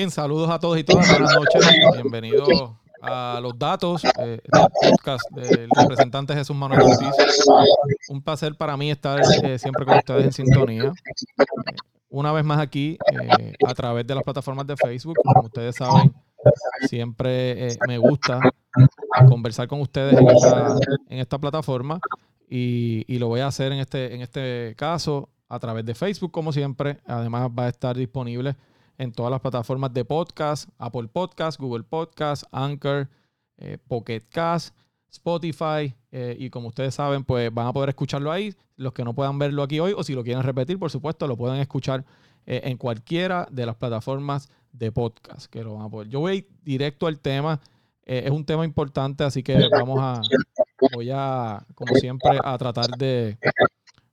Bien, saludos a todos y todas. Buenas noches. Bienvenidos a los datos eh, del podcast del representante Jesús Manuel Ortiz. Un placer para mí estar eh, siempre con ustedes en sintonía. Una vez más aquí, eh, a través de las plataformas de Facebook. Como ustedes saben, siempre me gusta conversar con ustedes en esta, plataforma y, y, lo voy a hacer en este, en este caso a través de Facebook, como siempre. Además, va a estar disponible en todas las plataformas de podcast, Apple Podcast, Google Podcast, Anchor, eh, Pocket Cast, Spotify eh, y como ustedes saben, pues van a poder escucharlo ahí. Los que no puedan verlo aquí hoy o si lo quieren repetir, por supuesto, lo pueden escuchar eh, en cualquiera de las plataformas de podcast que lo van a. Yo voy directo al tema. es un tema importante, así que vamos a, voy a, como siempre, a tratar de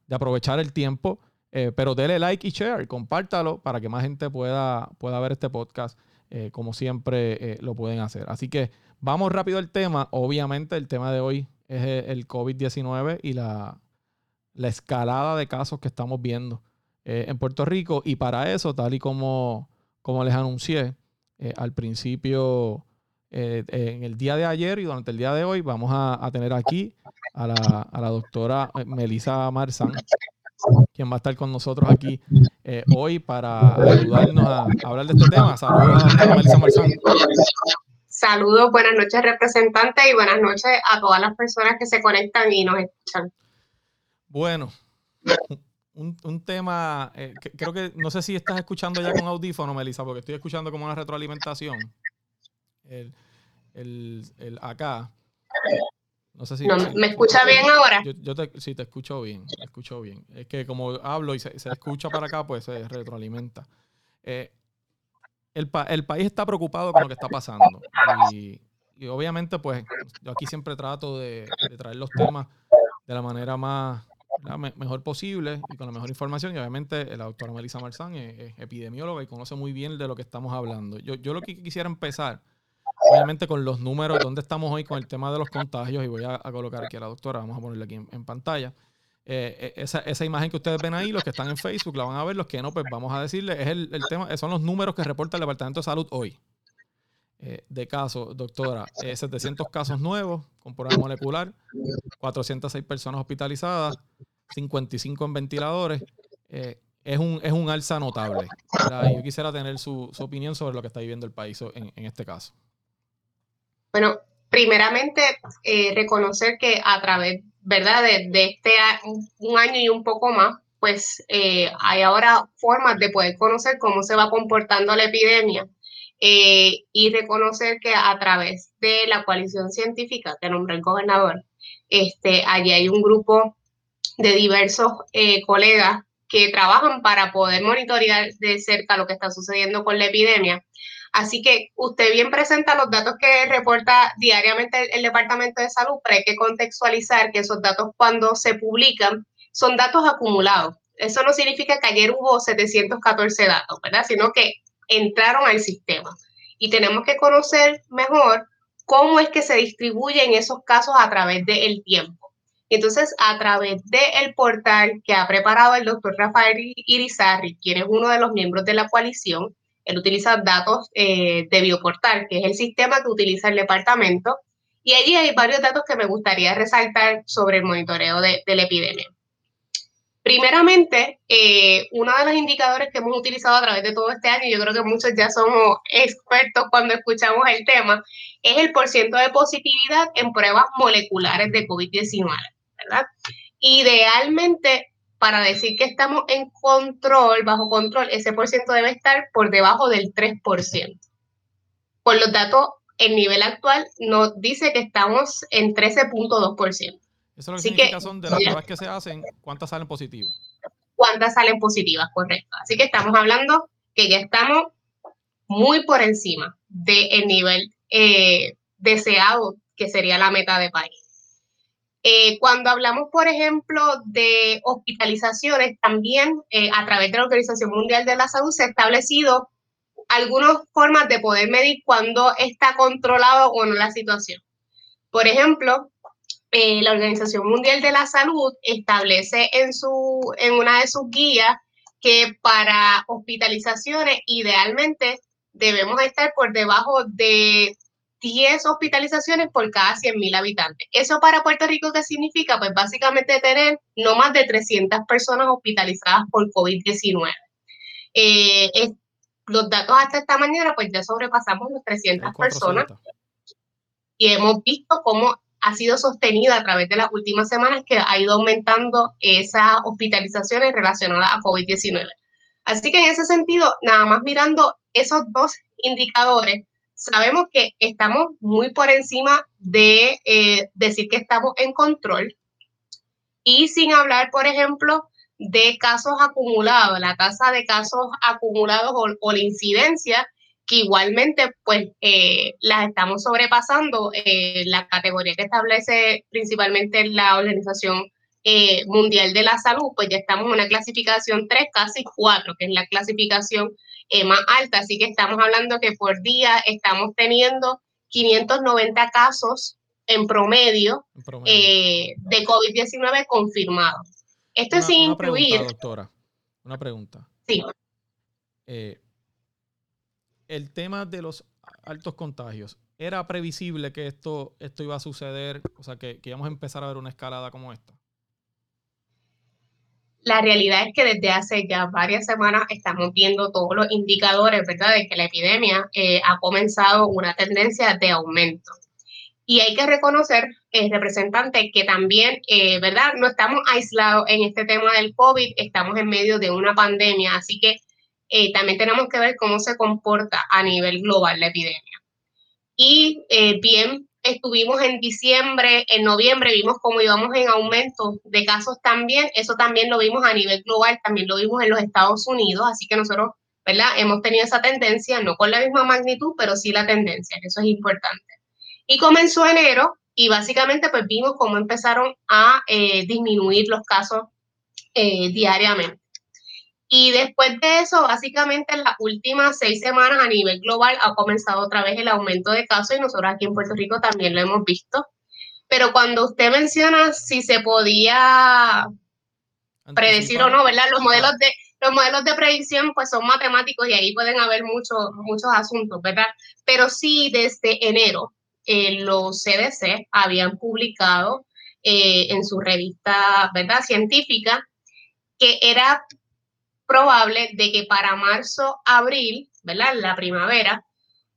aprovechar el tiempo eh, pero dele like y share, compártalo para que más gente pueda, pueda ver este podcast, eh, como siempre eh, lo pueden hacer. Así que vamos rápido al tema. Obviamente el tema de hoy es el COVID-19 y la, la, escalada de casos que estamos viendo en Puerto Rico. Y para eso, tal y como, como les anuncié al principio, en el día de ayer y durante el día de hoy, vamos a, tener aquí a la, a la doctora Melissa Marzán quien va a estar con nosotros aquí eh, hoy para ayudarnos a, hablar de este tema. Saludos a Marzán. Saludos, buenas noches representantes y buenas noches a todas las personas que se conectan y nos escuchan. Bueno, un, tema, eh, creo que no sé si estás escuchando ya con audífono, Melissa, porque estoy escuchando como una retroalimentación. El, el, el acá. No sé si. ¿Me escucha bien ahora? Yo, te, sí, te escucho bien. Te escucho bien. Es que como hablo y se, escucha para acá, pues se retroalimenta. Eh, el, país está preocupado con lo que está pasando. Y, obviamente, pues, yo aquí siempre trato de, traer los temas de la manera más mejor posible y con la mejor información. Y obviamente la doctora Melissa Marzán es, epidemióloga y conoce muy bien de lo que estamos hablando. Yo, yo lo que quisiera empezar obviamente con los números, dónde estamos hoy con el tema de los contagios, y voy a, colocar aquí a la doctora, vamos a ponerle aquí en, pantalla. Eh, eh, esa, imagen que ustedes ven ahí, los que están en Facebook la van a ver, los que no, pues vamos a decirle, es el, tema, son los números que reporta el Departamento de Salud hoy. Eh, de casos, doctora, 700 casos nuevos con prueba molecular, 406 personas hospitalizadas, 55 en ventiladores. es, un, es un alza notable. Yo quisiera tener su, opinión sobre lo que está viviendo el país en este caso. Bueno, primeramente eh, reconocer que a través, ¿verdad?, de, este un año y un poco más, pues eh, hay ahora formas de poder conocer cómo se va comportando la epidemia eh, y reconocer que a través de la coalición científica que nombró el gobernador, este, allí hay un grupo de diversos colegas que trabajan para poder monitorear de cerca lo que está sucediendo con la epidemia Así que usted bien presenta los datos que reporta diariamente el, Departamento de Salud, pero hay que contextualizar que esos datos cuando se publican son datos acumulados. Eso no significa que ayer hubo 714 datos, ¿verdad? Sino que entraron al sistema. Y tenemos que conocer mejor cómo es que se distribuyen esos casos a través del tiempo. Entonces, a través del portal que ha preparado el doctor Rafael Irizarri, quien es uno de los miembros de la coalición, él utiliza datos eh, de Bioportal, que es el sistema que utiliza el departamento. Y allí hay varios datos que me gustaría resaltar sobre el monitoreo de, la epidemia. Primeramente, eh, uno de los indicadores que hemos utilizado a través de todo este año, yo creo que muchos ya somos expertos cuando escuchamos el tema, es el porcentaje de positividad en pruebas moleculares de COVID-19, ¿verdad? Idealmente, para decir que estamos en control, bajo control, ese por ciento debe estar por debajo del 3%. Por los datos, el nivel actual nos dice que estamos en 13.2%. Eso es lo que significa son de las pruebas que se hacen, ¿cuántas salen positivas? ¿Cuántas salen positivas? Correcto. Así que estamos hablando que ya estamos muy por encima del nivel eh, deseado, que sería la meta de país. Eh, cuando hablamos, por ejemplo, de hospitalizaciones, también eh, a través de la Organización Mundial de la Salud se ha establecido algunas formas de poder medir cuándo está controlado o no la situación. Por ejemplo, eh, la Organización Mundial de la Salud establece en una de sus guías que para hospitalizaciones idealmente debemos estar por debajo de 10 hospitalizaciones por cada 100.000 habitantes. ¿Eso para Puerto Rico qué significa? Pues básicamente tener no más de 300 personas hospitalizadas por COVID-19. Eh, los datos hasta esta mañana, pues ya sobrepasamos las 300 personas y hemos visto cómo ha sido sostenida a través de las últimas semanas que ha ido aumentando esas hospitalizaciones relacionadas a COVID-19. Así que en ese sentido, nada más mirando esos dos indicadores, sabemos que estamos muy por encima de eh, decir que estamos en control. Y sin hablar, por ejemplo, de casos acumulados, la tasa de casos acumulados o, la incidencia, que igualmente pues eh, las estamos sobrepasando, eh, la categoría que establece principalmente la Organización Mundial de la Salud, pues ya estamos en una clasificación 3, casi 4, que es la clasificación eh, más alta. Así que estamos hablando que por día estamos teniendo 590 casos en promedio, eh, de COVID-19 confirmados. Esto es sin incluir. Pregunta, doctora, una pregunta. Sí. Eh, el tema de los altos contagios, ¿era previsible que esto, esto iba a suceder? O sea, que, que íbamos a empezar a ver una escalada como esta. La realidad es que desde hace ya varias semanas estamos viendo todos los indicadores, ¿verdad?, de que la epidemia eh, ha comenzado una tendencia de aumento. Y hay que reconocer, eh, representante, que también, eh, ¿verdad? No estamos aislados en este tema del COVID, estamos en medio de una pandemia, así que eh, también tenemos que ver cómo se comporta a nivel global la epidemia. Y bien estuvimos en diciembre, en noviembre, vimos cómo íbamos en aumento de casos también. Eso también lo vimos a nivel global, también lo vimos en los Estados Unidos. Así que nosotros, ¿verdad? Hemos tenido esa tendencia, no con la misma magnitud, pero sí la tendencia, que eso es importante. Y comenzó enero y básicamente pues vimos cómo empezaron a eh, disminuir los casos eh, diariamente. Y después de eso, básicamente en las últimas seis semanas a nivel global ha comenzado otra vez el aumento de casos y nosotros aquí en Puerto Rico también lo hemos visto. Pero cuando usted menciona si se podía predecir o no, ¿verdad? Los modelos de los modelos de predicción pues son matemáticos y ahí pueden haber muchos muchos asuntos, ¿verdad? Pero sí desde enero eh, los CDC habían publicado eh, en su revista, ¿verdad? Científica que era probable de que para marzo, abril, ¿verdad? La primavera,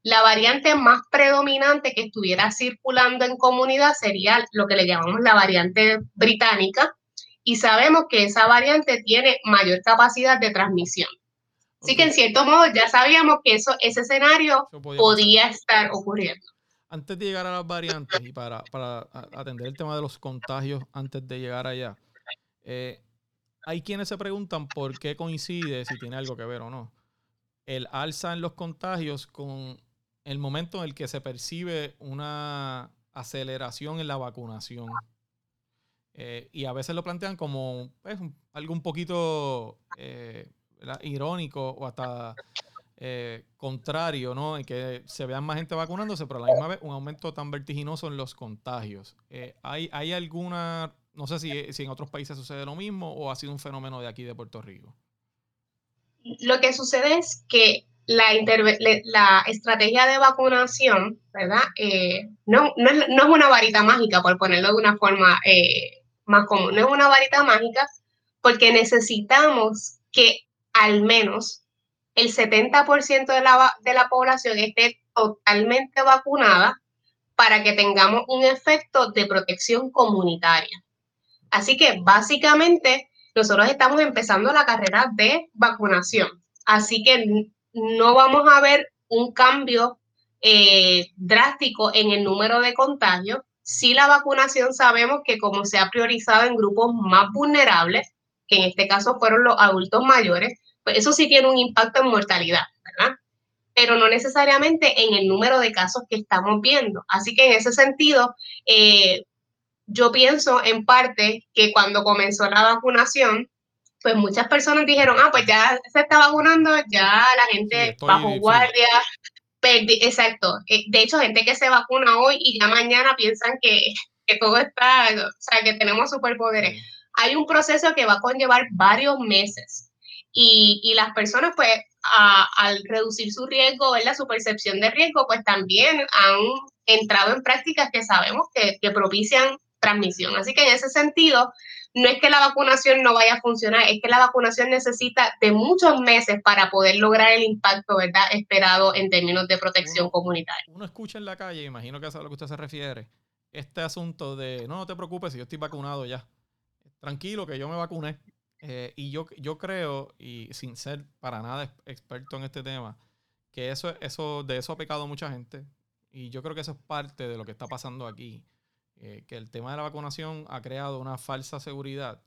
la variante más predominante que estuviera circulando en comunidad sería lo que le llamamos la variante británica y sabemos que esa variante tiene mayor capacidad de transmisión. Así que en cierto modo ya sabíamos que eso, ese escenario podía estar ocurriendo. Antes de llegar a las variantes y para, para atender el tema de los contagios antes de llegar allá, eh, hay quienes se preguntan por qué coincide, si tiene algo que ver o no, el alza en los contagios con el momento en el que se percibe una aceleración en la vacunación. Eh, y a veces lo plantean como pues, algo un poquito eh, irónico o hasta eh, contrario, ¿no? En que se vean más gente vacunándose, pero a la misma vez un aumento tan vertiginoso en los contagios. ¿hay, ¿Hay alguna no sé si, en otros países sucede lo mismo o ha sido un fenómeno de aquí de Puerto Rico. Lo que sucede es que la, estrategia de vacunación, ¿verdad? Eh, no, no, es, una varita mágica, por ponerlo de una forma eh, más común, no es una varita mágica porque necesitamos que al menos el 70% de la, de la población esté totalmente vacunada para que tengamos un efecto de protección comunitaria. Así que básicamente nosotros estamos empezando la carrera de vacunación. Así que no vamos a ver un cambio eh, drástico en el número de contagios. Si la vacunación sabemos que como se ha priorizado en grupos más vulnerables, que en este caso fueron los adultos mayores, pues eso sí tiene un impacto en mortalidad, ¿verdad? Pero no necesariamente en el número de casos que estamos viendo. Así que en ese sentido, eh, yo pienso en parte que cuando comenzó la vacunación, pues muchas personas dijeron, ah, pues ya se está vacunando, ya la gente bajo guardia, exacto. Eh, de hecho, gente que se vacuna hoy y ya mañana piensan que que todo está, o sea, que tenemos superpoderes. Hay un proceso que va a conllevar varios meses y, y las personas, pues, al reducir su riesgo, ¿verdad? su percepción de riesgo, pues también han entrado en prácticas que sabemos que, que propician transmisión. Así que en ese sentido, no es que la vacunación no vaya a funcionar, es que la vacunación necesita de muchos meses para poder lograr el impacto, ¿verdad?, esperado en términos de protección comunitaria. Uno escucha en la calle, imagino que es a lo que usted se refiere, este asunto de, no, no te preocupes, si yo estoy vacunado ya, tranquilo que yo me vacuné. Eh, y yo, yo creo, y sin ser para nada experto en este tema, que eso, eso, de eso ha pecado mucha gente. Y yo creo que eso es parte de lo que está pasando aquí. Eh, que el tema de la vacunación ha creado una falsa seguridad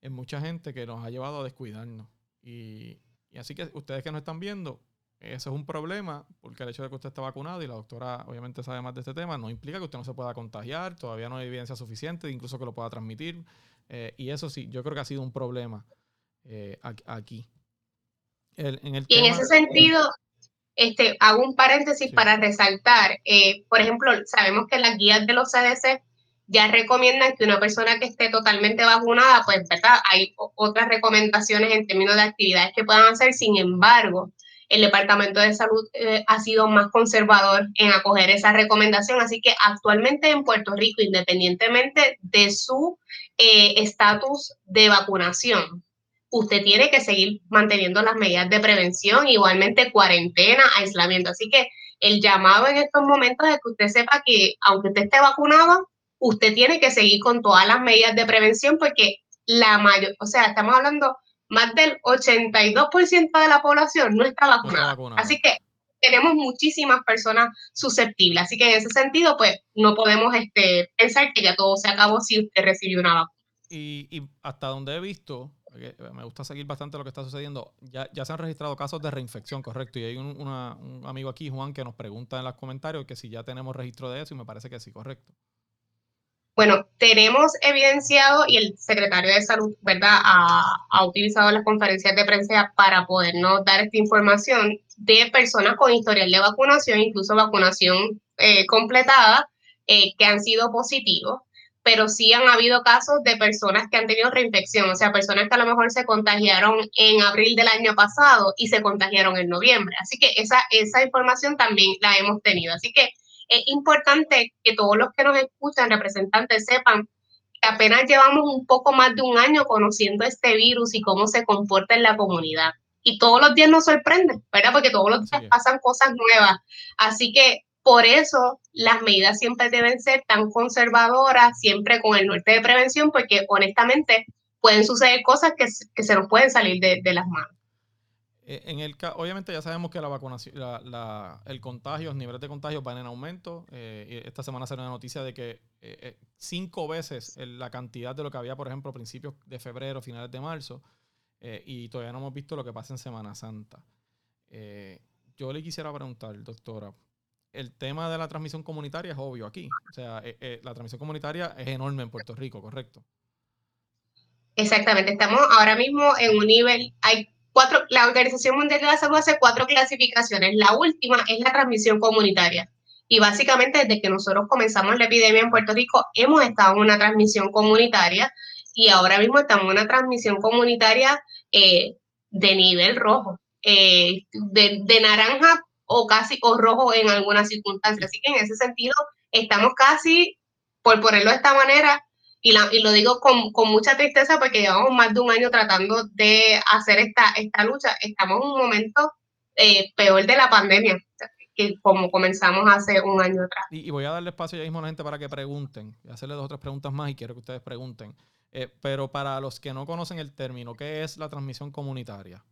en mucha gente que nos ha llevado a descuidarnos. Y, así que ustedes que nos están viendo, ese es un problema, porque el hecho de que usted esté vacunado y la doctora obviamente sabe más de este tema, no implica que usted no se pueda contagiar, todavía no hay evidencia suficiente, incluso que lo pueda transmitir. Eh, y eso sí, yo creo que ha sido un problema eh, aquí. en y en ese sentido, este, hago un paréntesis para resaltar, por ejemplo, sabemos que las guías de los CDC ya recomiendan que una persona que esté totalmente vacunada, pues, ¿verdad? Hay otras recomendaciones en términos de actividades que puedan hacer, sin embargo, el Departamento de Salud eh, ha sido más conservador en acoger esa recomendación, así que actualmente en Puerto Rico, independientemente de su eh, estatus de vacunación, usted tiene que seguir manteniendo las medidas de prevención, igualmente cuarentena, aislamiento. Así que el llamado en estos momentos es que usted sepa que aunque usted esté vacunado, usted tiene que seguir con todas las medidas de prevención porque la mayor, o sea, estamos hablando más del 82% de la población no está vacunada. Así que tenemos muchísimas personas susceptibles. Así que en ese sentido, pues no podemos este, pensar que ya todo se acabó si usted recibió una vacuna. Y, hasta donde he visto, me gusta seguir bastante lo que está sucediendo, ya, se han registrado casos de reinfección, correcto. Y hay un, un amigo aquí, Juan, que nos pregunta en los comentarios que si ya tenemos registro de eso y me parece que sí, correcto. Bueno, tenemos evidenciado y el secretario de Salud, ¿verdad?, ha, utilizado las conferencias de prensa para podernos dar esta información de personas con historial de vacunación, incluso vacunación eh, completada, eh, que han sido positivos, pero sí han habido casos de personas que han tenido reinfección, o sea, personas que a lo mejor se contagiaron en abril del año pasado y se contagiaron en noviembre. Así que esa, esa información también la hemos tenido. Así que es importante que todos los que nos escuchan, representantes, sepan que apenas llevamos un poco más de un año conociendo este virus y cómo se comporta en la comunidad. Y todos los días nos sorprende, ¿verdad? Porque todos los días pasan cosas nuevas. Así que por eso las medidas siempre deben ser tan conservadoras, siempre con el norte de prevención, porque honestamente pueden suceder cosas que, se nos pueden salir de las manos. Eh, en el, obviamente ya sabemos que la vacunación, el contagio, los niveles de contagio van en aumento. Eh, esta semana salió una noticia de que eh, cinco veces la cantidad de lo que había, por ejemplo, a principios de febrero, finales de marzo, y todavía no hemos visto lo que pasa en Semana Santa. yo le quisiera preguntar, doctora, el tema de la transmisión comunitaria es obvio aquí. O sea, la transmisión comunitaria es enorme en Puerto Rico, ¿correcto? Exactamente, estamos ahora mismo en un nivel, hay la Organización Mundial de la Salud hace cuatro clasificaciones. La última es la transmisión comunitaria. Y básicamente desde que nosotros comenzamos la epidemia en Puerto Rico, hemos estado en una transmisión comunitaria y ahora mismo estamos en una transmisión comunitaria eh, de nivel rojo, eh, de, de, naranja o casi o rojo en algunas circunstancias. Así que en ese sentido estamos casi, por ponerlo de esta manera, y, lo digo con, mucha tristeza porque llevamos más de un año tratando de hacer esta, esta lucha. Estamos en un momento eh, peor de la pandemia que como comenzamos hace un año atrás. Y, voy a darle espacio ya mismo a la gente para que pregunten, hacerle dos o tres preguntas más y quiero que ustedes pregunten. Eh, pero para los que no conocen el término, ¿qué es la transmisión comunitaria?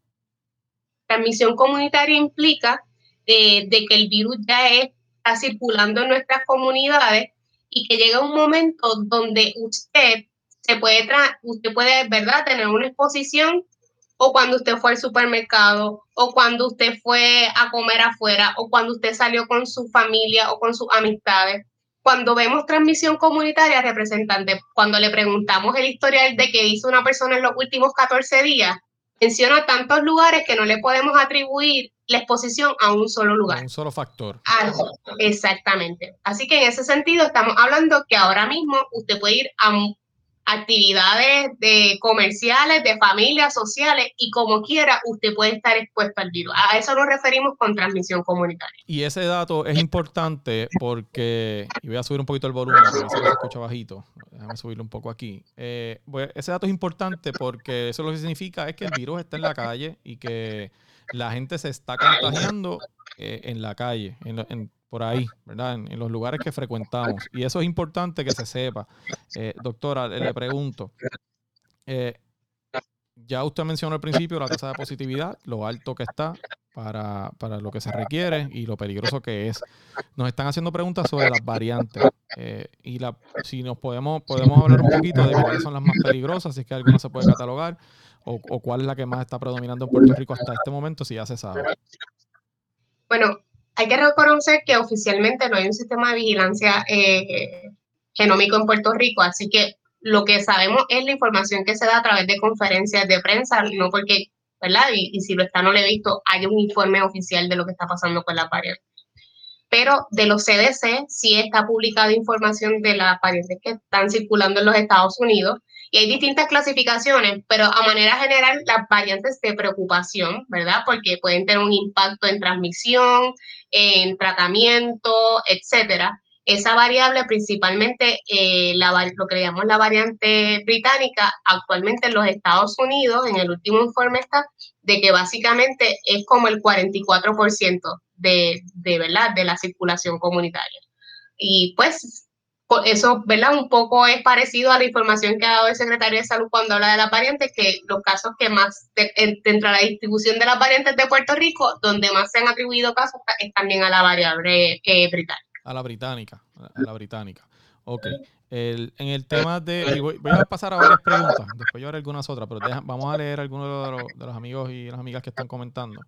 Transmisión comunitaria implica eh, de que el virus ya está circulando en nuestras comunidades y que llega un momento donde usted se puede, usted puede, ¿verdad?, tener una exposición o cuando usted fue al supermercado o cuando usted fue a comer afuera o cuando usted salió con su familia o con sus amistades. Cuando vemos transmisión comunitaria, representante, cuando le preguntamos el historial de que hizo una persona en los últimos 14 días, menciona tantos lugares que no le podemos atribuir la exposición a un solo lugar. un solo factor. Ah, exactamente. Así que en ese sentido estamos hablando que ahora mismo usted puede ir a actividades de comerciales, de familias, sociales y como quiera usted puede estar expuesto al virus. A eso nos referimos con transmisión comunitaria. Y ese dato es importante porque, y voy a subir un poquito el volumen, porque se escucha bajito, déjame subirlo un poco aquí. Eh, ese dato es importante porque eso lo que significa es que el virus está en la calle y que la gente se está contagiando eh, en la calle, en, por ahí, ¿verdad? En, los lugares que frecuentamos. Y eso es importante que se sepa. Eh, doctora, le pregunto, eh, ya usted mencionó al principio la tasa de positividad, lo alto que está para, para, lo que se requiere y lo peligroso que es. Nos están haciendo preguntas sobre las variantes. y la, si nos podemos, podemos hablar un poquito de cuáles son las más peligrosas, si es que alguna se puede catalogar o, cuál es la que más está predominando en Puerto Rico hasta este momento, si ya se sabe? Bueno, hay que reconocer que oficialmente no hay un sistema de vigilancia eh, genómico en Puerto Rico, así que lo que sabemos es la información que se da a través de conferencias de prensa, no porque, ¿verdad? Y, si lo está, no lo he visto, hay un informe oficial de lo que está pasando con la variante. Pero de los CDC sí está publicada información de las variantes que están circulando en los Estados Unidos y hay distintas clasificaciones, pero a manera general las variantes de preocupación, ¿verdad? Porque pueden tener un impacto en transmisión, en tratamiento, etcétera. Esa variable, principalmente eh, la, lo que llamamos la variante británica, actualmente en los Estados Unidos, en el último informe está de que básicamente es como el 44% de, de, ¿verdad? de la circulación comunitaria. Y pues eso, ¿verdad? Un poco es parecido a la información que ha dado el secretario de Salud cuando habla de las variantes, que los casos que más, dentro de la distribución de las variantes de Puerto Rico, donde más se han atribuido casos es también a la variable eh, británica. A la británica, a la británica. Ok. en el tema de. Voy, a pasar a varias preguntas, después yo haré algunas otras, pero vamos a leer algunos de los, de los amigos y las amigas que están comentando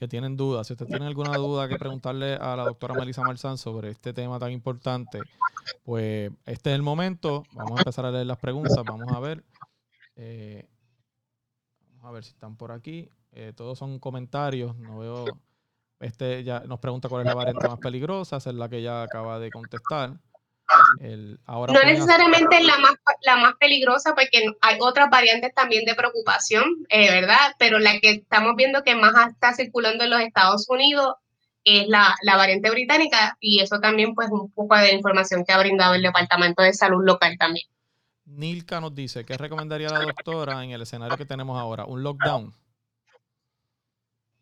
que tienen dudas. Si usted tiene alguna duda que preguntarle a la doctora Melissa Marzán sobre este tema tan importante, pues este es el momento. Vamos a empezar a leer las preguntas. Vamos a ver. Eh, vamos a ver si están por aquí. Eh, todos son comentarios. No veo. Este ya nos pregunta cuál es la variante más peligrosa. Esa es la que ya acaba de contestar no necesariamente la más, la más peligrosa porque hay otras variantes también de preocupación, eh, ¿verdad? Pero la que estamos viendo que más está circulando en los Estados Unidos es la, variante británica y eso también pues un poco de información que ha brindado el Departamento de Salud local también. Nilka nos dice, ¿qué recomendaría la doctora en el escenario que tenemos ahora? ¿Un lockdown?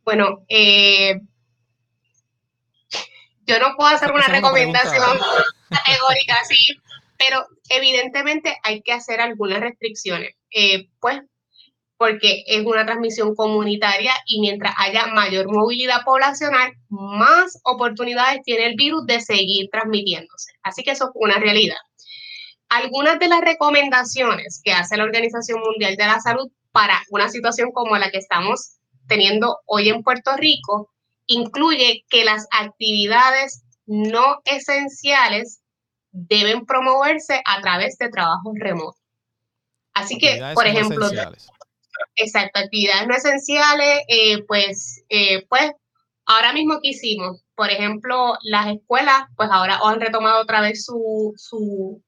Bueno, eh, yo no puedo hacer una recomendación categórica así, pero evidentemente hay que hacer algunas restricciones, eh, pues porque es una transmisión comunitaria y mientras haya mayor movilidad poblacional, más oportunidades tiene el virus de seguir transmitiéndose. Así que eso es una realidad. Algunas de las recomendaciones que hace la Organización Mundial de la Salud para una situación como la que estamos teniendo hoy en Puerto Rico incluye que las actividades no esenciales deben promoverse a través de trabajos remotos. Así que, por ejemplo, exacto, actividades no esenciales, eh, pues, eh, pues, ahora mismo que hicimos, por ejemplo, las escuelas, pues ahora han retomado otra vez su, su,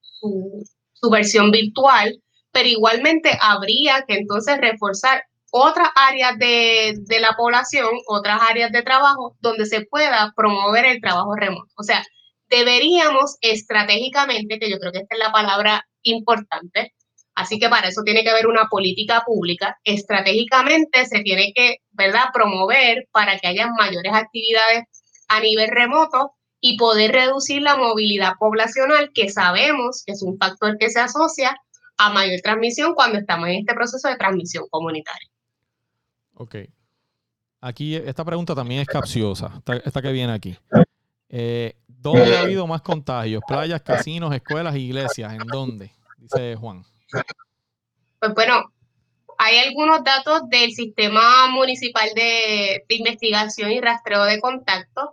su versión virtual, pero igualmente habría que entonces reforzar otras áreas de, de, la población, otras áreas de trabajo donde se pueda promover el trabajo remoto. O sea, deberíamos estratégicamente, que yo creo que esta es la palabra importante, así que para eso tiene que haber una política pública, estratégicamente se tiene que, ¿verdad?, promover para que haya mayores actividades a nivel remoto y poder reducir la movilidad poblacional, que sabemos que es un factor que se asocia a mayor transmisión cuando estamos en este proceso de transmisión comunitaria. Ok. Aquí, esta pregunta también es capciosa, esta, que viene aquí. Eh, ¿Dónde ha habido más contagios? ¿Playas, casinos, escuelas, iglesias? ¿En dónde? Dice Juan. Pues bueno, hay algunos datos del Sistema Municipal de, de Investigación y Rastreo de Contactos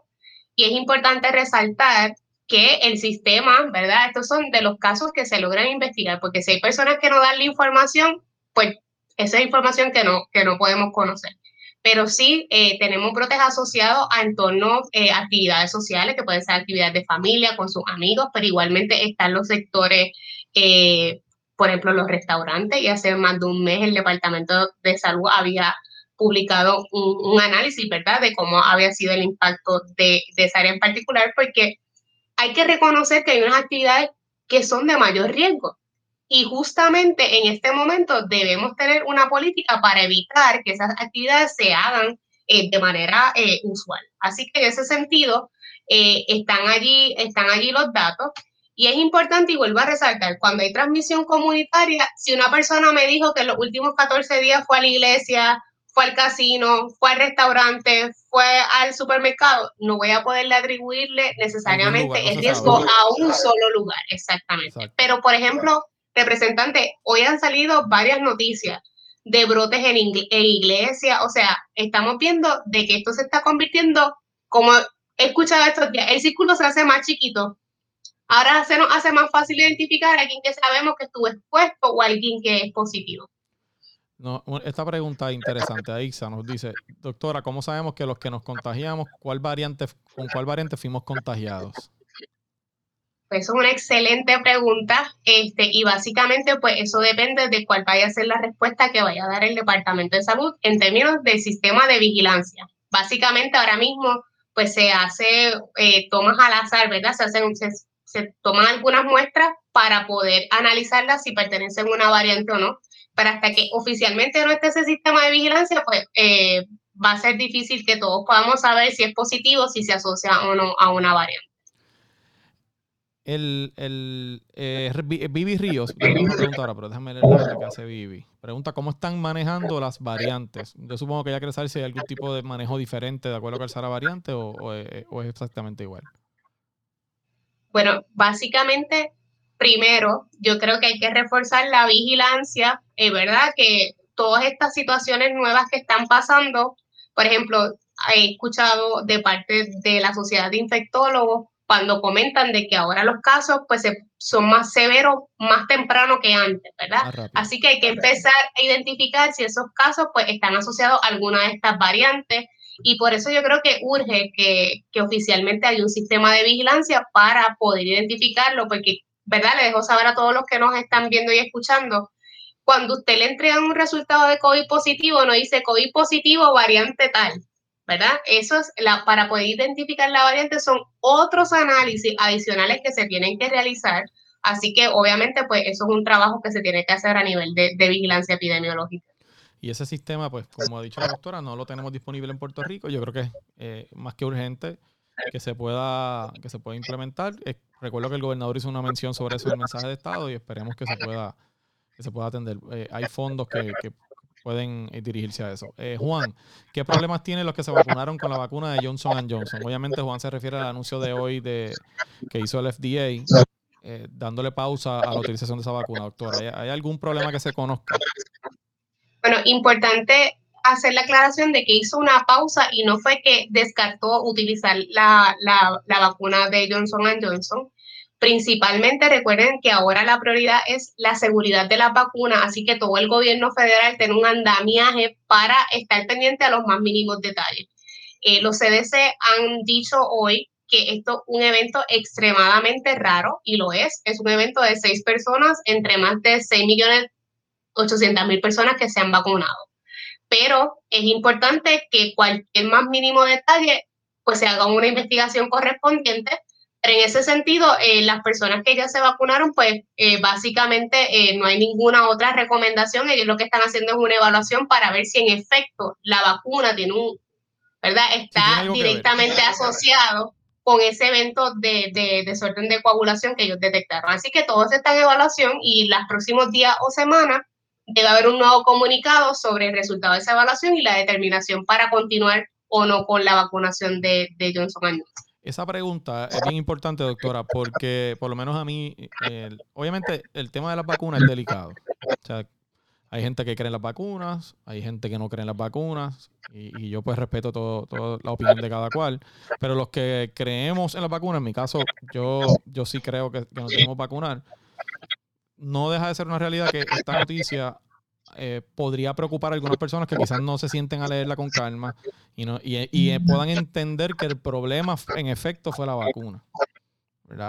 y es importante resaltar que el sistema, ¿verdad? Estos son de los casos que se logran investigar, porque si hay personas que no dan la información, pues esa es información que no, que no podemos conocer. pero sí eh, tenemos brotes asociados a entornos, eh, actividades sociales, que pueden ser actividades de familia, con sus amigos, pero igualmente están los sectores, eh, por ejemplo, los restaurantes, y hace más de un mes el Departamento de Salud había publicado un, análisis, ¿verdad?, de cómo había sido el impacto de, de esa área en particular, porque hay que reconocer que hay unas actividades que son de mayor riesgo. Y justamente en este momento debemos tener una política para evitar que esas actividades se hagan eh, de manera eh, usual. Así que en ese sentido, eh, están, allí, están allí los datos. Y es importante, y vuelvo a resaltar, cuando hay transmisión comunitaria, si una persona me dijo que los últimos 14 días fue a la iglesia, fue al casino, fue al restaurante, fue al supermercado, no voy a poderle atribuirle necesariamente el riesgo a un solo lugar, exactamente. Pero, por ejemplo, representante, hoy han salido varias noticias de brotes en, en iglesia, o sea, estamos viendo de que esto se está convirtiendo, como he escuchado estos días, el círculo se hace más chiquito. Ahora se nos hace más fácil identificar a alguien que sabemos que estuvo expuesto o a alguien que es positivo. No, esta pregunta es interesante. Aixa nos dice, doctora, ¿cómo sabemos que los que nos contagiamos, cuál variante, con cuál variante fuimos contagiados? Pues es una excelente pregunta, este, y básicamente pues eso depende de cuál vaya a ser la respuesta que vaya a dar el Departamento de Salud en términos del sistema de vigilancia. Básicamente ahora mismo pues se hace eh, tomas al azar, ¿verdad? Se, hacen, se, toman algunas muestras para poder analizarlas si pertenecen a una variante o no, pero hasta que oficialmente no esté ese sistema de vigilancia, pues eh, va a ser difícil que todos podamos saber si es positivo, si se asocia o no a una variante el, el eh, Vivi Ríos, pregunta ahora, pero déjame leer lo que hace Vivi. Pregunta cómo están manejando las variantes. Yo supongo que ya quiere saber si hay algún tipo de manejo diferente de acuerdo a la variante o, o, es, exactamente igual. Bueno, básicamente, primero, yo creo que hay que reforzar la vigilancia. Es verdad que todas estas situaciones nuevas que están pasando, por ejemplo, he escuchado de parte de la Sociedad de Infectólogos cuando comentan de que ahora los casos pues son más severos más temprano que antes, ¿verdad? Así que hay que empezar a identificar si esos casos pues están asociados a alguna de estas variantes y por eso yo creo que urge que, que oficialmente haya un sistema de vigilancia para poder identificarlo, porque, ¿verdad? Le dejo saber a todos los que nos están viendo y escuchando, cuando usted le entrega un resultado de COVID positivo, no dice COVID positivo variante tal, ¿verdad? Eso es la, para poder identificar la variante son otros análisis adicionales que se tienen que realizar. Así que obviamente pues eso es un trabajo que se tiene que hacer a nivel de, vigilancia epidemiológica. Y ese sistema, pues como ha dicho la doctora, no lo tenemos disponible en Puerto Rico. Yo creo que es eh, más que urgente que se pueda, que se pueda implementar. recuerdo que el gobernador hizo una mención sobre eso en el mensaje de Estado y esperemos que se pueda, que se pueda atender. Eh, hay fondos que, que pueden eh, dirigirse a eso. Eh, Juan, ¿qué problemas tienen los que se vacunaron con la vacuna de Johnson Johnson? Obviamente Juan se refiere al anuncio de hoy de que hizo el FDA, eh, dándole pausa a la utilización de esa vacuna, doctora. ¿Hay, algún problema que se conozca? Bueno, importante hacer la aclaración de que hizo una pausa y no fue que descartó utilizar la, la, la vacuna de Johnson Johnson, Principalmente recuerden que ahora la prioridad es la seguridad de la vacuna, así que todo el gobierno federal tiene un andamiaje para estar pendiente a los más mínimos detalles. Eh, los CDC han dicho hoy que esto es un evento extremadamente raro y lo es. Es un evento de seis personas entre más de 6 millones 800 mil personas que se han vacunado. Pero es importante que cualquier más mínimo detalle pues se haga una investigación correspondiente en ese sentido, eh, las personas que ya se vacunaron, pues eh, básicamente eh, no hay ninguna otra recomendación. Ellos lo que están haciendo es una evaluación para ver si en efecto la vacuna tiene un, ¿verdad? Está directamente asociado con ese evento de, de desorden de coagulación que ellos detectaron. Así que todo está en evaluación y los próximos días o semanas debe haber un nuevo comunicado sobre el resultado de esa evaluación y la determinación para continuar o no con la vacunación de, de Johnson Johnson. Esa pregunta es bien importante, doctora, porque por lo menos a mí, obviamente el tema de las vacunas es delicado. O sea, hay gente que cree en las vacunas, hay gente que no cree en las vacunas, y, yo pues respeto toda la opinión de cada cual, pero los que creemos en las vacunas, en mi caso, yo, yo sí creo que, que nos debemos vacunar, no deja de ser una realidad que esta noticia eh, podría preocupar a algunas personas que quizás no se sienten a leerla con calma y, no, y, puedan entender que el problema en efecto fue la vacuna.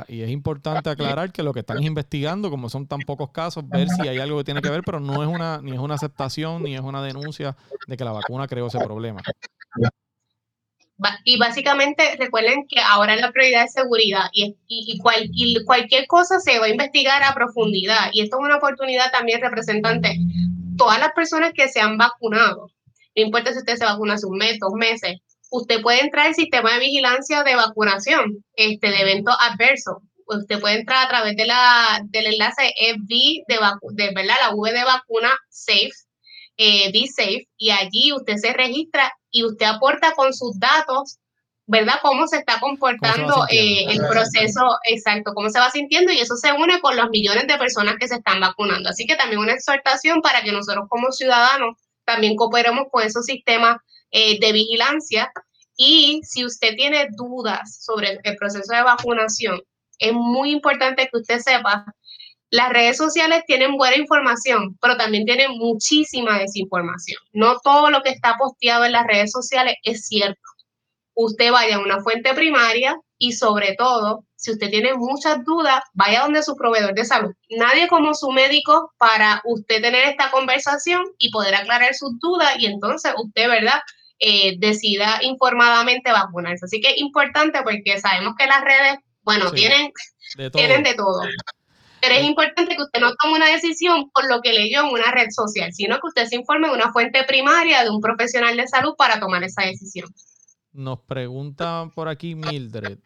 Y es importante aclarar que lo que están investigando, como son tan pocos casos, ver si hay algo que tiene que ver, pero no es una, ni es una aceptación, ni es una denuncia de que la vacuna creó ese problema. Y básicamente recuerden que ahora la prioridad es seguridad y, y, cualquier cosa se va a investigar a profundidad. Y esto es una oportunidad también, representante. Todas las personas que se han vacunado, no importa si usted se vacuna hace un mes, dos meses, usted puede entrar al sistema de vigilancia de vacunación, este, de eventos adversos. Usted puede entrar a través de la, del enlace FB de, de ¿verdad? la V de vacuna Safe, eh, Safe, y allí usted se registra y usted aporta con sus datos, ¿verdad? Cómo se está comportando eh, el proceso, exacto, cómo se va sintiendo y eso se une con los millones de personas que se están vacunando. Así que también una exhortación para que nosotros como ciudadanos también cooperemos con esos sistemas eh, de vigilancia. Y si usted tiene dudas sobre el proceso de vacunación, es muy importante que usted sepa, las redes sociales tienen buena información, pero también tienen muchísima desinformación. No todo lo que está posteado en las redes sociales es cierto. Usted vaya a una fuente primaria y sobre todo, si usted tiene muchas dudas, vaya donde su proveedor de salud. Nadie como su médico para usted tener esta conversación y poder aclarar sus dudas y entonces usted, ¿verdad? Eh, decida informadamente vacunarse. Así que es importante porque sabemos que las redes, bueno, tienen, tienen de todo. Pero es importante que usted no tome una decisión por lo que leyó en una red social, sino que usted se informe de una fuente primaria de un profesional de salud para tomar esa decisión. Nos pregunta por aquí Mildred.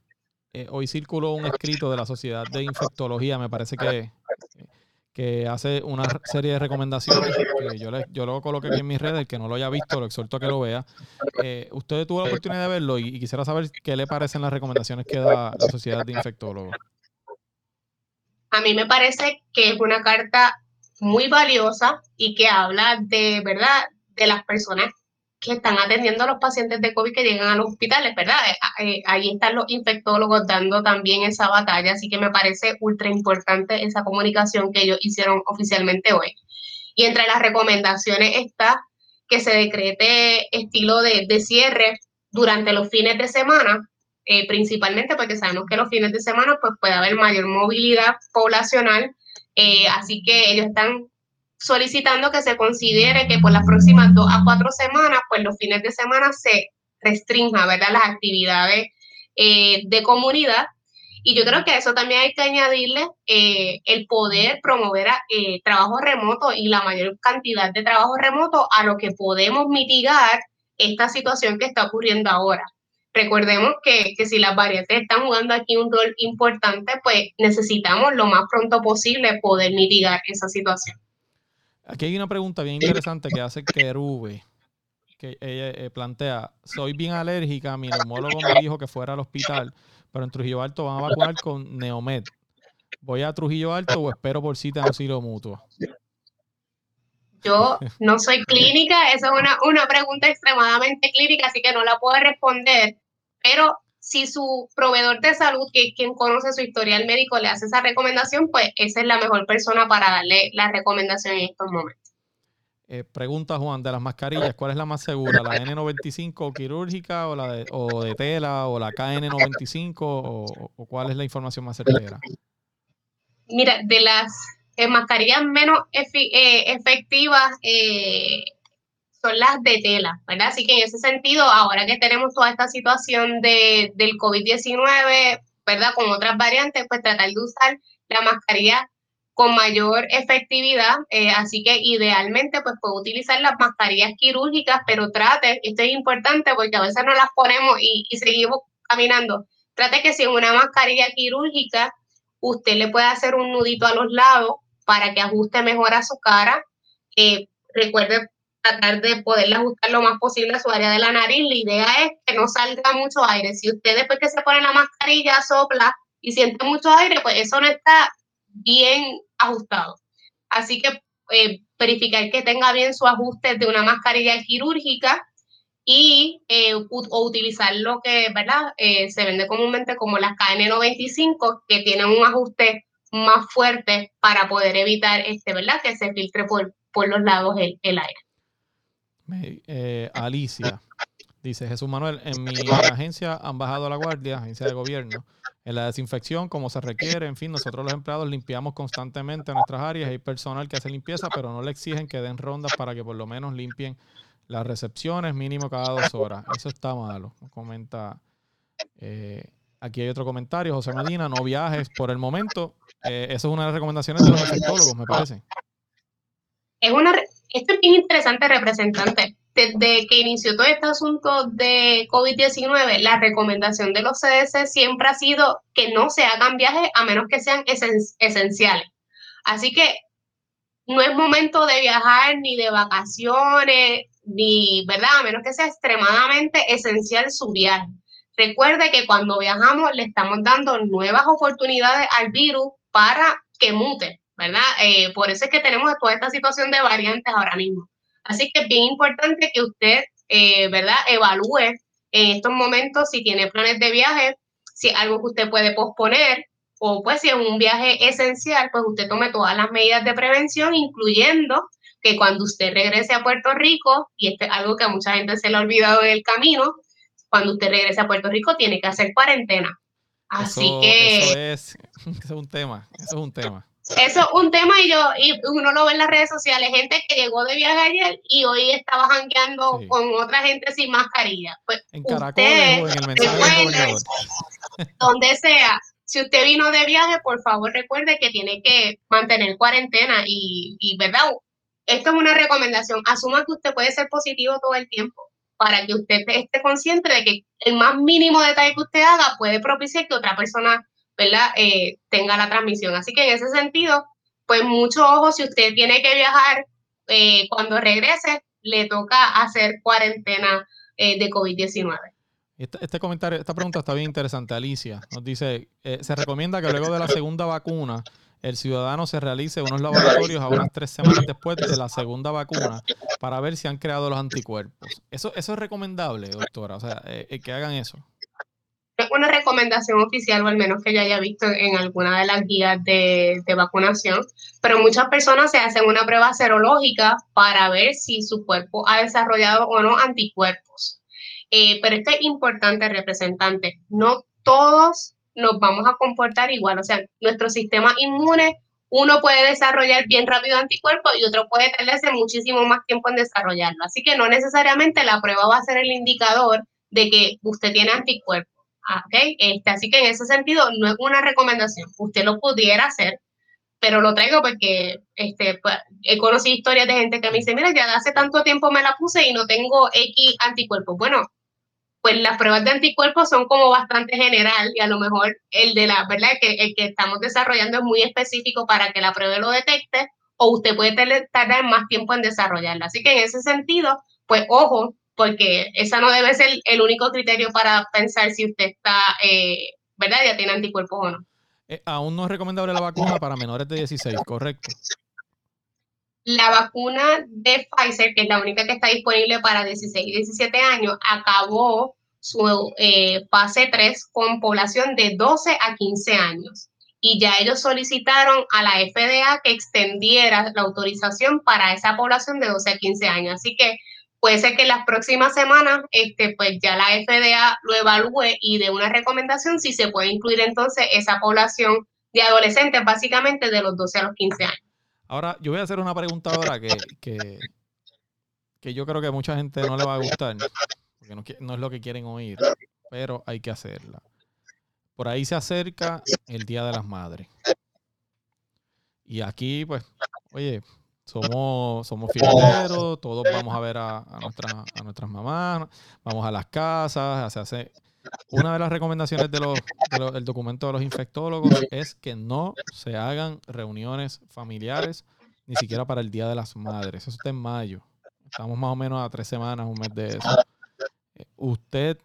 Eh, hoy circuló un escrito de la Sociedad de Infectología, me parece que, que hace una serie de recomendaciones. Que yo, yo lo coloqué aquí en mis redes, el que no lo haya visto, lo exhorto a que lo vea. Eh, usted tuvo la oportunidad de verlo y, quisiera saber qué le parecen las recomendaciones que da la Sociedad de Infectólogos. A mí me parece que es una carta muy valiosa y que habla de, ¿verdad?, de las personas que están atendiendo a los pacientes de COVID que llegan a los hospitales, ¿verdad? Eh, eh, ahí están los infectólogos dando también esa batalla, así que me parece ultra importante esa comunicación que ellos hicieron oficialmente hoy. Y entre las recomendaciones está que se decrete estilo de, cierre durante los fines de semana eh, principalmente porque sabemos que los fines de semana pues puede haber mayor movilidad poblacional, así que ellos están solicitando que se considere que por las próximas dos a cuatro semanas, pues los fines de semana se restrinja, ¿verdad?, las actividades eh, de comunidad. Y yo creo que a eso también hay que añadirle el poder promover trabajo remoto y la mayor cantidad de trabajo remoto a lo que podemos mitigar esta situación que está ocurriendo ahora recordemos que, si las variantes están jugando aquí un rol importante, pues necesitamos lo más pronto posible poder mitigar esa situación. Aquí hay una pregunta bien interesante que hace Kerube, que ella eh, plantea, soy bien alérgica, mi neumólogo me dijo que fuera al hospital, pero en Trujillo Alto van a vacunar con Neomed. ¿Voy a Trujillo Alto o espero por cita en auxilio mutuo? Yo no soy clínica, esa es una, una pregunta extremadamente clínica, así que no la puedo responder. Pero si su proveedor de salud, que es quien conoce su historial médico, le hace esa recomendación, pues esa es la mejor persona para darle la recomendación en estos momentos. Eh, pregunta Juan, de las mascarillas, ¿cuál es la más segura? ¿La N95 quirúrgica o la de, o de tela o la KN95 o, cuál es la información más certera? Mira, de las eh, mascarillas menos eh, efectivas, son las de tela, ¿verdad? Así que en ese sentido, ahora que tenemos toda esta situación de, del COVID-19, ¿verdad? Con otras variantes, pues tratar de usar la mascarilla con mayor efectividad, eh, así que idealmente pues puede utilizar las mascarillas quirúrgicas, pero trate, esto es importante porque a veces no las ponemos y, seguimos caminando, trate que si en una mascarilla quirúrgica usted le puede hacer un nudito a los lados para que ajuste mejor a su cara, eh, recuerde tratar de poderle ajustar lo más posible a su área de la nariz. La idea es que no salga mucho aire. Si usted después que se pone la mascarilla sopla y siente mucho aire, pues eso no está bien ajustado. Así que eh, verificar que tenga bien su ajuste de una mascarilla quirúrgica y eh, o utilizar lo que verdad eh, se vende comúnmente como las KN95 que tienen un ajuste más fuerte para poder evitar este verdad que se filtre por por los lados el, el aire. Eh, Alicia dice Jesús Manuel, en mi agencia han bajado la guardia, agencia de gobierno, en la desinfección como se requiere. En fin, nosotros los empleados limpiamos constantemente nuestras áreas. Hay personal que hace limpieza, pero no le exigen que den rondas para que por lo menos limpien las recepciones mínimo cada dos horas. Eso está malo, comenta. Eh, aquí hay otro comentario, José Medina, no viajes por el momento. Eh, eso es una de las recomendaciones de los infectólogos, me parece. Es una, esto es bien interesante, representante. Desde que inició todo este asunto de COVID-19, la recomendación de los CDC siempre ha sido que no se hagan viajes a menos que sean esenciales. Así que no es momento de viajar ni de vacaciones, ni, ¿verdad? A menos que sea extremadamente esencial su viaje. Recuerde que cuando viajamos le estamos dando nuevas oportunidades al virus para que mute, ¿verdad? Eh, por eso es que tenemos toda esta situación de variantes ahora mismo. Así que es bien importante que usted, eh, ¿verdad? Evalúe en estos momentos si tiene planes de viaje, si es algo que usted puede posponer, o pues si es un viaje esencial, pues usted tome todas las medidas de prevención, incluyendo que cuando usted regrese a Puerto Rico, y esto es algo que a mucha gente se le ha olvidado en el camino, cuando usted regrese a Puerto Rico tiene que hacer cuarentena. Así que... Eso es, eso es un tema, eso es un tema. Eso es un tema y yo y uno lo ve en las redes sociales, gente que llegó de viaje ayer y hoy estaba jangueando con otra gente sin mascarilla. Pues en mensaje donde sea, si usted vino de viaje, por favor recuerde que tiene que mantener cuarentena y, y ¿verdad? Esto es una recomendación. Asuma que usted puede ser positivo todo el tiempo para que usted esté consciente de que el más mínimo detalle que usted haga puede propiciar que otra persona Eh, tenga la transmisión. Así que en ese sentido, pues mucho ojo, si usted tiene que viajar eh, cuando regrese, le toca hacer cuarentena eh, de COVID-19. Este, este, comentario, esta pregunta está bien interesante. Alicia nos dice, se recomienda que luego de la segunda vacuna el ciudadano se realice unos laboratorios a unas tres semanas después de la segunda vacuna para ver si han creado los anticuerpos. Eso, eso es recomendable, doctora, o sea, que hagan eso una recomendación oficial, o al menos que yo haya visto en alguna de las guías de, vacunación, pero muchas personas se hacen una prueba serológica para ver si su cuerpo ha desarrollado o no anticuerpos. Eh, pero esto es importante, representante, no todos nos vamos a comportar igual, o sea, nuestro sistema inmune, uno puede desarrollar bien rápido anticuerpos y otro puede tardarse muchísimo más tiempo en desarrollarlo. Así que no necesariamente la prueba va a ser el indicador de que usted tiene anticuerpos. Ah, okay. Este, así que en ese sentido no es una recomendación. Usted lo pudiera hacer, pero lo traigo porque este, pues, he conocido historias de gente que me dice, mira, ya hace tanto tiempo me la puse y no tengo X anticuerpos. Bueno, pues las pruebas de anticuerpos son como bastante general y a lo mejor el de la, ¿verdad? Que, el que estamos desarrollando es muy específico para que la prueba lo detecte o usted puede tardar más tiempo en desarrollarla. Así que en ese sentido, pues ojo, porque esa no debe ser el único criterio para pensar si usted está, eh, ¿verdad? Ya tiene anticuerpos o no. Eh, aún no es recomendable la vacuna para menores de 16, ¿correcto? La vacuna de Pfizer, que es la única que está disponible para 16 y 17 años, acabó su eh, fase 3 con población de 12 a 15 años. Y ya ellos solicitaron a la FDA que extendiera la autorización para esa población de 12 a 15 años. Así que puede ser que las próximas semanas este, pues ya la FDA lo evalúe y dé una recomendación si se puede incluir entonces esa población de adolescentes básicamente de los 12 a los 15 años. Ahora, yo voy a hacer una pregunta ahora que, que, yo creo que a mucha gente no le va a gustar, porque no es lo que quieren oír, pero hay que hacerla. Por ahí se acerca el Día de las Madres. Y aquí, pues, oye, somos, somos fiesteros, todos vamos a ver a, a, a nuestras mamás, vamos a las casas, se hace... Una de las recomendaciones de los, del documento de los infectólogos es que no se hagan reuniones familiares, ni siquiera para el Día de las Madres. Eso está en mayo. Estamos más o menos a tres semanas, un mes de eso. ¿Usted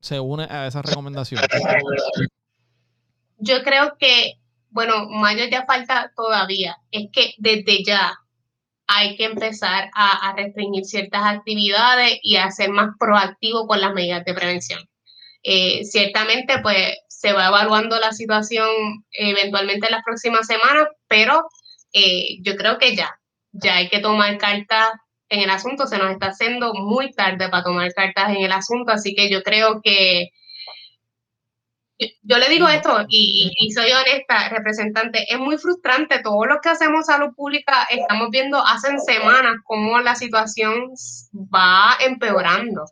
se une a esa recomendación? Yo creo que bueno, mayo ya falta todavía, es que desde ya hay que empezar a, restringir ciertas actividades y a ser más proactivo con las medidas de prevención. Eh, ciertamente, pues se va evaluando la situación eventualmente en las próximas semanas, pero eh, yo creo que ya, ya hay que tomar cartas en el asunto, se nos está haciendo muy tarde para tomar cartas en el asunto, así que yo creo que yo le digo esto y, soy honesta, representante, es muy frustrante. Todo lo que hacemos salud pública estamos viendo hace semanas cómo la situación va empeorando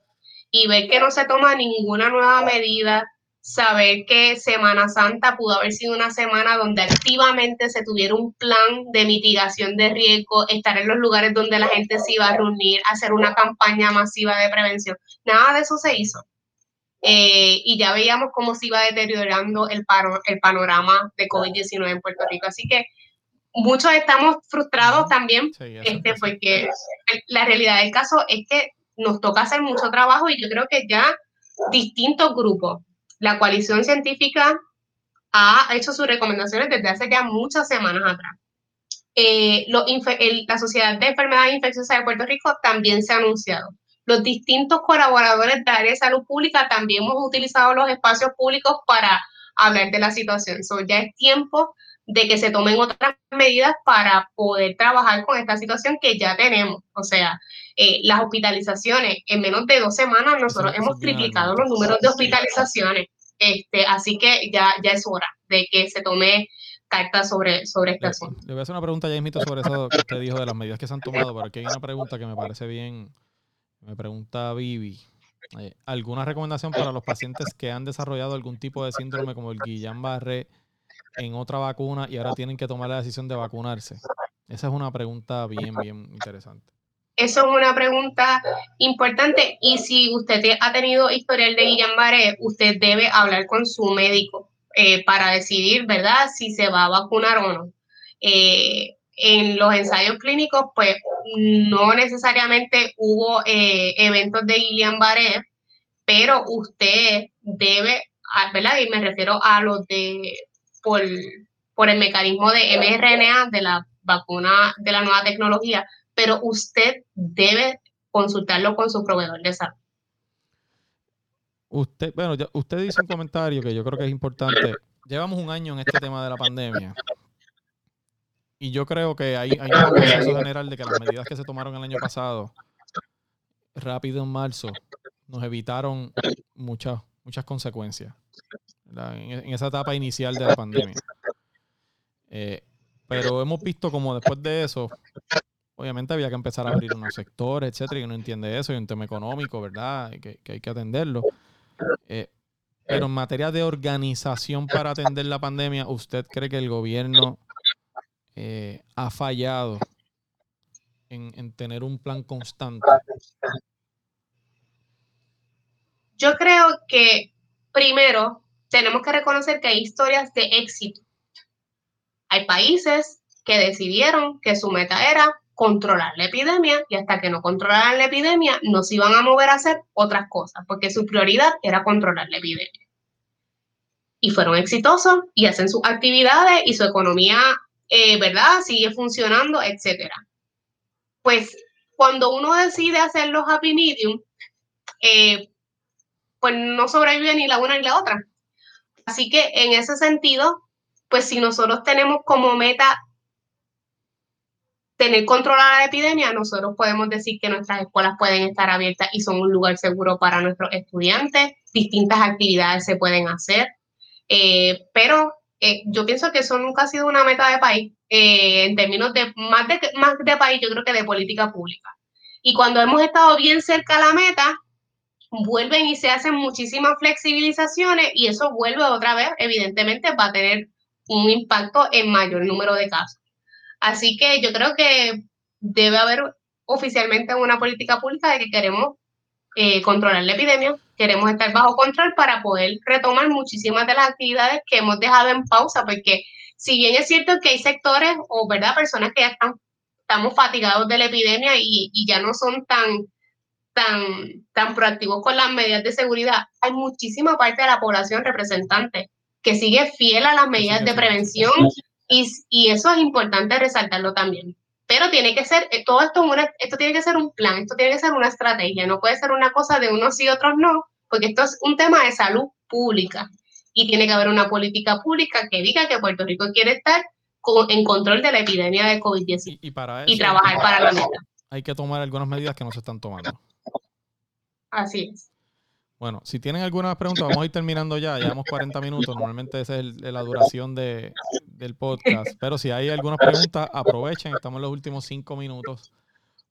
y ver que no se toma ninguna nueva medida, saber que Semana Santa pudo haber sido una semana donde activamente se tuviera un plan de mitigación de riesgo, estar en los lugares donde la gente se iba a reunir, hacer una campaña masiva de prevención. Nada de eso se hizo. Eh, y ya veíamos cómo se iba deteriorando el, el panorama de COVID-19 en Puerto Rico. Así que muchos estamos frustrados también, este, porque la realidad del caso es que nos toca hacer mucho trabajo y yo creo que ya distintos grupos, la coalición científica ha hecho sus recomendaciones desde hace ya muchas semanas atrás. Eh, la Sociedad de Enfermedades Infecciosas de Puerto Rico también se ha anunciado los distintos colaboradores de área de salud pública también hemos utilizado los espacios públicos para hablar de la situación. So, ya es tiempo de que se tomen otras medidas para poder trabajar con esta situación que ya tenemos. O sea, eh, las hospitalizaciones, en menos de dos semanas nosotros hemos triplicado los números de hospitalizaciones. Este, así que ya, ya es hora de que se tome carta sobre, sobre este asunto. Le voy a hacer una pregunta ya, sobre eso que usted dijo de las medidas que se han tomado, pero aquí hay una pregunta que me parece bien, me pregunta Vivi. Eh, ¿Alguna recomendación para los pacientes que han desarrollado algún tipo de síndrome como el Guillain-Barré en otra vacuna y ahora tienen que tomar la decisión de vacunarse? Esa es una pregunta bien, bien interesante. Eso es una pregunta importante y si usted ha tenido historial de Guillain-Barré, usted debe hablar con su médico eh, para decidir, ¿verdad?, si se va a vacunar o no. Eh, en los ensayos clínicos, pues no necesariamente hubo eh, eventos de Guillain-Barré, pero usted debe, ah, ¿verdad? Y me refiero a los de, por, por el mecanismo de mRNA de la vacuna de la nueva tecnología, pero usted debe consultarlo con su proveedor de salud. Usted, bueno, usted dice un comentario que yo creo que es importante. Llevamos un año en este tema de la pandemia y yo creo que hay, hay un consenso general de que las medidas que se tomaron el año pasado, rápido en marzo, nos evitaron muchas, muchas consecuencias en, esa etapa inicial de la pandemia. Eh, pero hemos visto como después de eso, obviamente había que empezar a abrir unos sectores, etcétera, y uno entiende eso, y un tema económico, ¿verdad? Que, que hay que atenderlo. Eh, pero en materia de organización para atender la pandemia, ¿usted cree que el gobierno eh, ha fallado en, tener un plan constante? Yo creo que primero tenemos que reconocer que hay historias de éxito. Hay países que decidieron que su meta era controlar la epidemia y hasta que no controlaran la epidemia no se iban a mover a hacer otras cosas porque su prioridad era controlar la epidemia. Y fueron exitosos y hacen sus actividades y su economía eh, ¿verdad? Sigue funcionando, etcétera. Pues cuando uno decide hacer los happy eh, pues no sobrevive ni la una ni la otra. Así que en ese sentido, pues si nosotros tenemos como meta tener controlada la epidemia, nosotros podemos decir que nuestras escuelas pueden estar abiertas y son un lugar seguro para nuestros estudiantes, distintas actividades se pueden hacer, eh, pero eh, yo pienso que eso nunca ha sido una meta de país, eh, en términos de más, de más de país, yo creo que de política pública. Y cuando hemos estado bien cerca a la meta, vuelven y se hacen muchísimas flexibilizaciones y eso vuelve otra vez, evidentemente va a tener un impacto en mayor número de casos. Así que yo creo que debe haber oficialmente una política pública de que queremos eh, controlar la epidemia, queremos estar bajo control para poder retomar muchísimas de las actividades que hemos dejado en pausa, porque si bien es cierto que hay sectores o verdad personas que ya están estamos fatigados de la epidemia y, y ya no son tan tan tan proactivos con las medidas de seguridad, hay muchísima parte de la población representante que sigue fiel a las medidas de prevención y, y eso es importante resaltarlo también. Pero tiene que ser, eh, todo esto, esto tiene que ser un plan, esto tiene que ser una estrategia, no puede ser una cosa de unos y otros no, porque esto es un tema de salud pública y tiene que haber una política pública que diga que Puerto Rico quiere estar en control de la epidemia de COVID-19 y, para y trabajar para la meta. Hay que tomar algunas medidas que no se están tomando. Así es. Bueno, si tienen alguna pregunta, vamos a ir terminando ya. Llevamos 40 minutos. Normalmente esa es la duración de, del podcast. Pero si hay algunas preguntas, aprovechen. Estamos en los últimos cinco minutos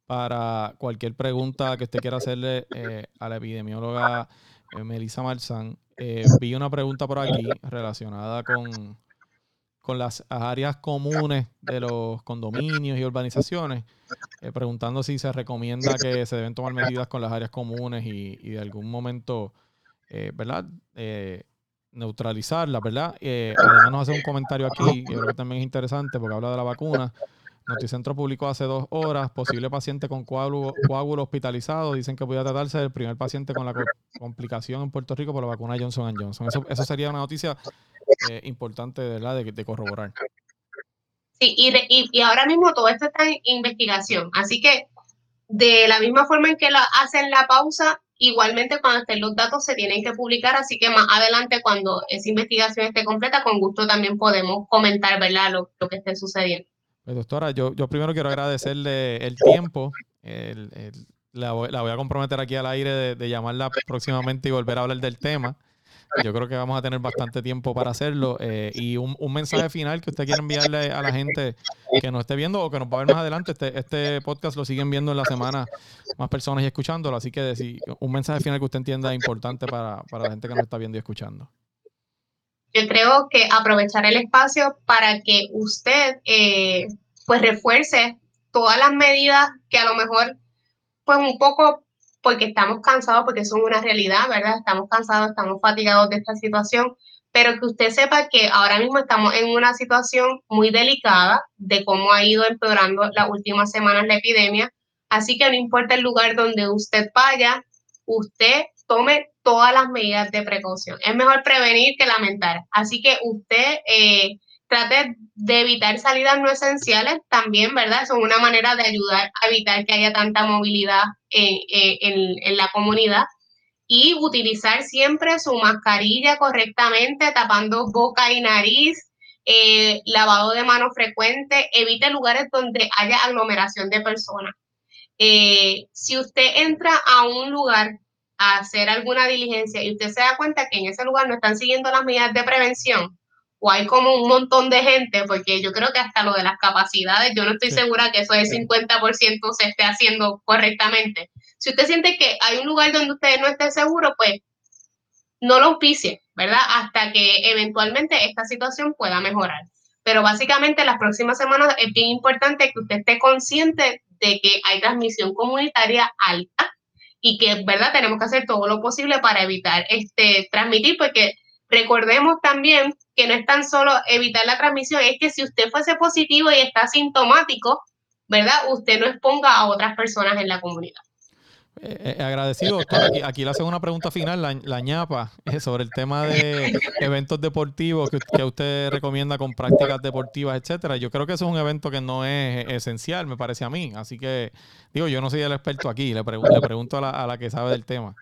para cualquier pregunta que usted quiera hacerle eh, a la epidemióloga eh, Melissa Marzán. Eh, vi una pregunta por aquí relacionada con, con las áreas comunes de los condominios y urbanizaciones, preguntando si se recomienda que se deben tomar medidas con las áreas comunes y, de algún momento, ¿verdad? neutralizarlas, ¿verdad? además nos hace un comentario aquí, yo creo que también es interesante porque habla de la vacuna. Noticentro publicó hace dos horas, posible paciente con coágulo, hospitalizado. Dicen que podría tratarse del primer paciente con la complicación en Puerto Rico por la vacuna Johnson Johnson. Eso, sería una noticia eh, importante ¿verdad? De, de, corroborar. Sí, y, y, ahora mismo todo esto está en investigación. Así que de la misma forma en que lo hacen la pausa, igualmente cuando estén los datos se tienen que publicar. Así que más adelante, cuando esa investigación esté completa, con gusto también podemos comentar ¿verdad? Lo, lo que esté sucediendo. Pues, doctora, yo, yo primero quiero agradecerle el tiempo. la, voy, a comprometer aquí al aire de, llamarla próximamente y volver a hablar del tema. Yo creo que vamos a tener bastante tiempo para hacerlo. Eh, y un, mensaje final que usted quiere enviarle a la gente que nos esté viendo o que nos va a ver más adelante. Este, este podcast lo siguen viendo en la semana más personas y escuchándolo. Así que un mensaje final que usted entienda importante para, la gente que nos está viendo y escuchando. Yo creo que aprovechar el espacio para que usted eh, pues refuerce todas las medidas que a lo mejor pues un poco porque estamos cansados, porque son una realidad, ¿verdad? Estamos cansados, estamos fatigados de esta situación, pero que usted sepa que ahora mismo estamos en una situación muy delicada de cómo ha ido empeorando las últimas semanas la epidemia. Así que no importa el lugar donde usted vaya, usted tome todas las medidas de precaución. Es mejor prevenir que lamentar. Así que usted eh, trate de evitar salidas no esenciales también, ¿verdad? Son una manera de ayudar a evitar que haya tanta movilidad en, la comunidad y utilizar siempre su mascarilla correctamente, tapando boca y nariz, eh, lavado de manos frecuente, evite lugares donde haya aglomeración de personas. Eh, si usted entra a un lugar a hacer alguna diligencia y usted se da cuenta que en ese lugar no están siguiendo las medidas de prevención o hay como un montón de gente, porque yo creo que hasta lo de las capacidades, yo no estoy segura que eso del 50% se esté haciendo correctamente. Si usted siente que hay un lugar donde usted no esté seguro, pues no lo auspicie, ¿verdad? Hasta que eventualmente esta situación pueda mejorar. Pero básicamente las próximas semanas es bien importante que usted esté consciente de que hay transmisión comunitaria alta y que, ¿verdad? Tenemos que hacer todo lo posible para evitar este transmitir, porque recordemos también que no es tan solo evitar la transmisión, es que si usted fuese positivo y está sintomático, ¿verdad? Usted no exponga a otras personas en la comunidad. Eh, eh, agradecido. Aquí, aquí, le hacen una pregunta final, la, ñapa, eh, sobre el tema de eventos deportivos que, usted recomienda con prácticas deportivas, etcétera. Yo creo que eso es un evento que no es esencial, me parece a mí. Así que, digo, yo no soy el experto aquí, le, le pregunto a la, a la, que sabe del tema.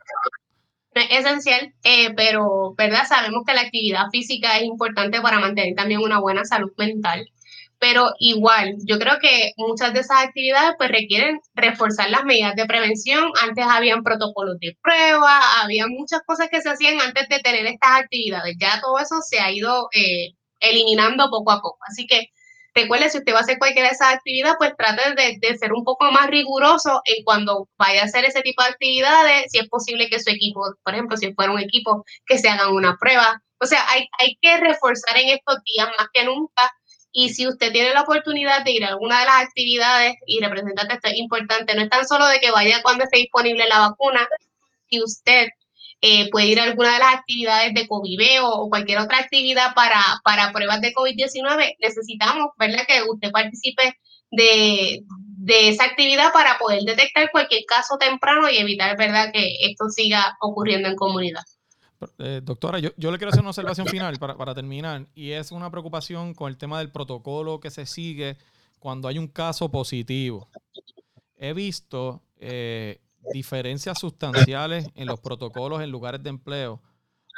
Es esencial, pero, ¿verdad? Sabemos que la actividad física es importante para mantener también una buena salud mental pero igual, yo creo que muchas de esas actividades pues requieren reforzar las medidas de prevención. Antes habían protocolos de prueba, había muchas cosas que se hacían antes de tener estas actividades. Ya todo eso se ha ido eh, eliminando poco a poco. Así que recuerde, si usted va a hacer cualquiera de esas actividades, pues trate de, ser un poco más riguroso en cuando vaya a hacer ese tipo de actividades. Si es posible que su equipo, por ejemplo, si fuera un equipo, que se hagan una prueba. O sea, hay, hay que reforzar en estos días más que nunca y si usted tiene la oportunidad de ir a alguna de las actividades, y representante, esto es importante, no es tan solo de que vaya cuando esté disponible la vacuna, si usted eh, puede ir a alguna de las actividades de Coviveo o cualquier otra actividad para, para pruebas de COVID-19, necesitamos, ¿verdad?, que usted participe de, de esa actividad para poder detectar cualquier caso temprano y evitar, ¿verdad?, que esto siga ocurriendo en comunidad. Eh, doctora, yo, le quiero hacer una observación final para, terminar, y es una preocupación con el tema del protocolo que se sigue cuando hay un caso positivo. He visto eh, diferencias sustanciales en los protocolos en lugares de empleo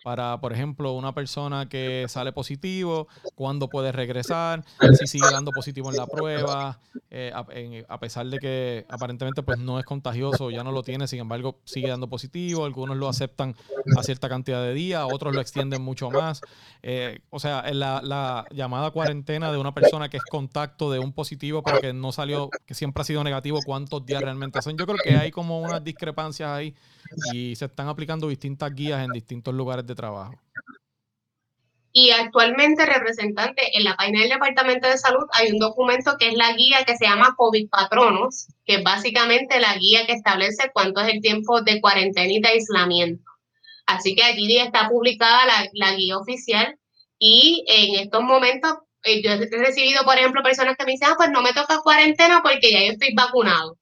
para, por ejemplo, una persona que sale positivo, cuándo puede regresar, si sigue dando positivo en la prueba, eh, a, pesar de que aparentemente pues no es contagioso, ya no lo tiene, sin embargo sigue dando positivo, algunos lo aceptan a cierta cantidad de días, otros lo extienden mucho más. Eh, o sea, la, la llamada cuarentena de una persona que es contacto de un positivo pero que no salió, que siempre ha sido negativo, ¿cuántos días realmente son? Yo creo que hay como unas discrepancias ahí y se están aplicando distintas guías en distintos lugares de trabajo. Y actualmente, representante, en la página del Departamento de Salud hay un documento que es la guía que se llama COVID Patronos, que es básicamente la guía que establece cuánto es el tiempo de cuarentena y de aislamiento. Así que allí está publicada la, la guía oficial y en estos momentos eh, yo he recibido, por ejemplo, personas que me dicen, ah, pues no me toca cuarentena porque ya yo estoy vacunado.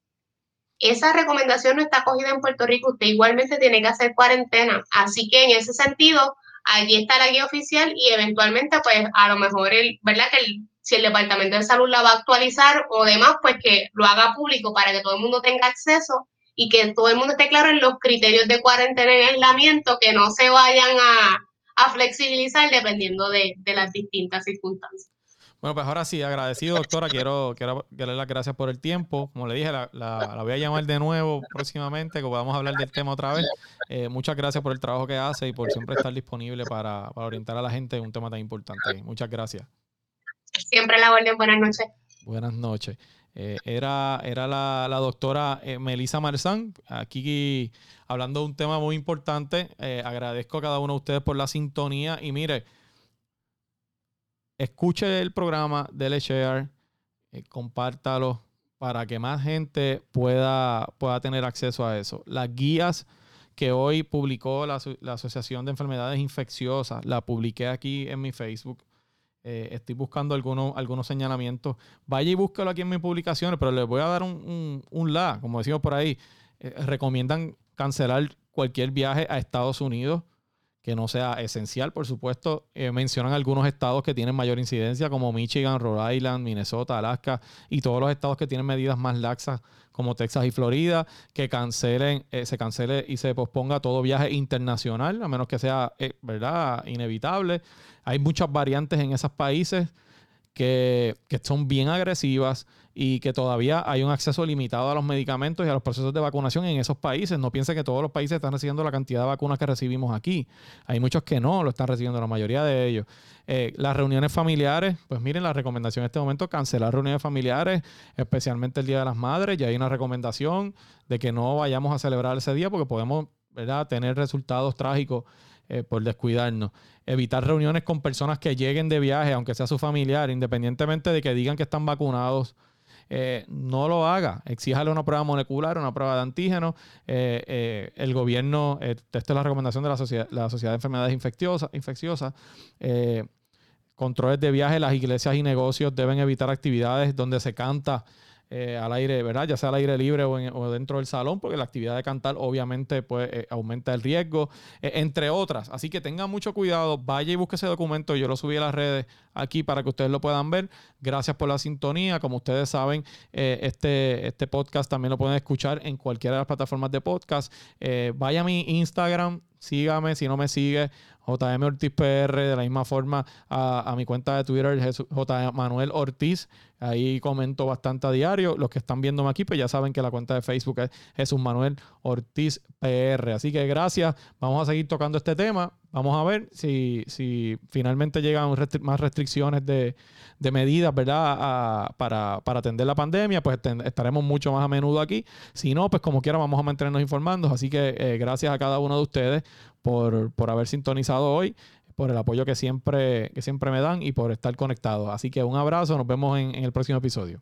Esa recomendación no está cogida en Puerto Rico, usted igualmente tiene que hacer cuarentena. Así que en ese sentido, allí está la guía oficial y eventualmente, pues a lo mejor, el, ¿verdad? Que si el Departamento de Salud la va a actualizar o demás, pues que lo haga público para que todo el mundo tenga acceso y que todo el mundo esté claro en los criterios de cuarentena y aislamiento, que no se vayan a flexibilizar dependiendo de, las distintas circunstancias. Bueno, pues ahora sí, agradecido, doctora. Quiero, quiero darle las gracias por el tiempo. Como le dije, la, voy a llamar de nuevo próximamente, que podamos hablar del tema otra vez. Eh, muchas gracias por el trabajo que hace y por siempre estar disponible para, orientar a la gente en un tema tan importante. Muchas gracias. Siempre la orden. Buenas noches. Buenas noches. Eh, era era la, doctora eh, Melissa Marzán, aquí hablando de un tema muy importante. Eh, agradezco a cada uno de ustedes por la sintonía y mire, escuche el programa, dele share, compártalo para que más gente pueda, pueda tener acceso a eso. Las guías que hoy publicó la, la Asociación de Enfermedades Infecciosas, la publiqué aquí en mi Facebook eh, estoy buscando algunos, algunos señalamientos. Vaya y búsquelo aquí en mis publicaciones, pero les voy a dar un, un, la, como decimos por ahí. Eh, recomiendan cancelar cualquier viaje a Estados Unidos que no sea esencial, por supuesto. Eh, mencionan algunos estados que tienen mayor incidencia, como Michigan, Rhode Island, Minnesota, Alaska y todos los estados que tienen medidas más laxas, como Texas y Florida, que cancelen, se cancele y se posponga todo viaje internacional, a menos que sea, ¿verdad?, inevitable. Hay muchas variantes en esos países que, son bien agresivas y que todavía hay un acceso limitado a los medicamentos y a los procesos de vacunación en esos países. No piense que todos los países están recibiendo la cantidad de vacunas que recibimos aquí. Hay muchos que no lo están recibiendo, la mayoría de ellos. Eh, las reuniones familiares, pues miren, la recomendación en este momento, cancelar reuniones familiares, especialmente el Día de las Madres. Ya hay una recomendación de que no vayamos a celebrar ese día porque podemos ¿verdad? tener resultados trágicos eh, por descuidarnos. Evitar reuniones con personas que lleguen de viaje, aunque sea su familiar, independientemente de que digan que están vacunados. Eh, no lo haga. Exíjale una prueba molecular, una prueba de antígeno. Eh, el gobierno, esta es la recomendación de la Sociedad, la sociedad de Enfermedades Infecciosas, infecciosas controles de viaje, las iglesias y negocios deben evitar actividades donde se canta eh, al aire, ¿verdad? Ya sea al aire libre o, dentro del salón, porque la actividad de cantar obviamente pues, eh, aumenta el riesgo, eh, entre otras. Así que tengan mucho cuidado, vaya y busque ese documento, yo lo subí a las redes aquí para que ustedes lo puedan ver. Gracias por la sintonía, como ustedes saben, este, este podcast también lo pueden escuchar en cualquiera de las plataformas de podcast. vaya a mi Instagram, sígame si no me sigue JM Ortiz PR, de la misma forma a, mi cuenta de Twitter, J. Manuel Ortiz. Ahí comento bastante a diario. Los que están viéndome aquí, pues ya saben que la cuenta de Facebook es Jesús Manuel Ortiz PR. Así que gracias. Vamos a seguir tocando este tema. Vamos a ver si, si finalmente llegan más restricciones de, medidas, ¿verdad? para, atender la pandemia, pues estaremos mucho más a menudo aquí. Si no, pues como quiera vamos a mantenernos informando. Así que eh, gracias a cada uno de ustedes por, por haber sintonizado hoy por el apoyo que siempre, que siempre me dan y por estar conectados. Así que un abrazo, nos vemos en el próximo episodio.